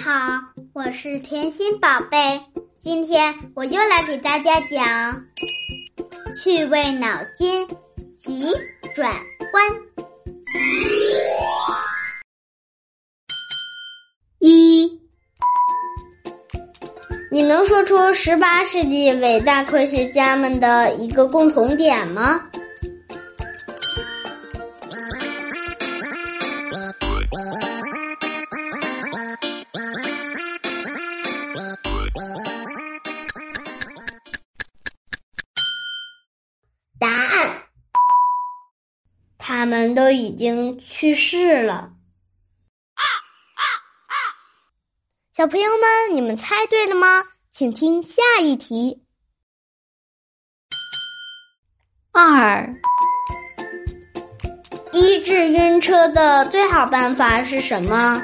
好，我是甜心宝贝。今天我又来给大家讲趣味脑筋急转弯。一，你能说出十八世纪伟大科学家们的一个共同点吗？他们都已经去世了。小朋友们，你们猜对了吗？请听下一题。二，医治晕车的最好办法是什么？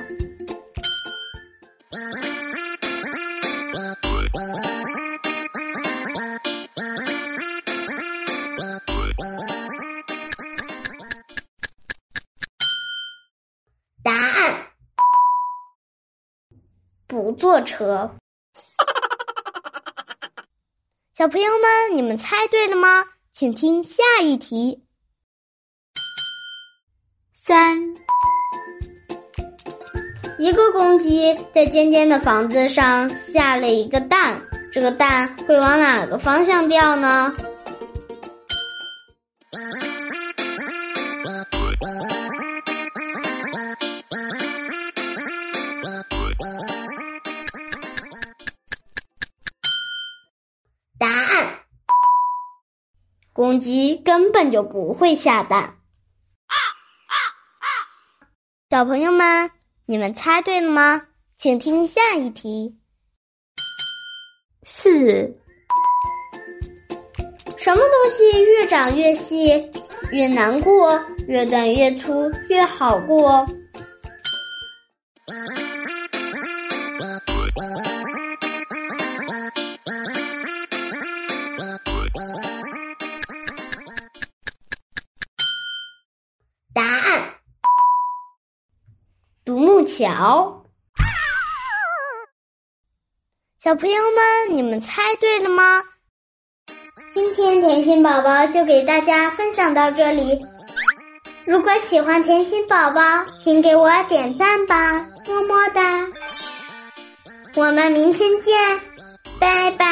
不坐车。小朋友们，你们猜对了吗？请听下一题。三，一个公鸡在尖尖的房子上下了一个蛋，这个蛋会往哪个方向掉呢？公鸡根本就不会下蛋。小朋友们，你们猜对了吗？请听下一题。四，什么东西越长越细，越难过；越短越粗，越好过？独木桥。小朋友们，你们猜对了吗？今天甜心宝宝就给大家分享到这里。如果喜欢甜心宝宝，请给我点赞吧，么么哒！我们明天见，拜拜。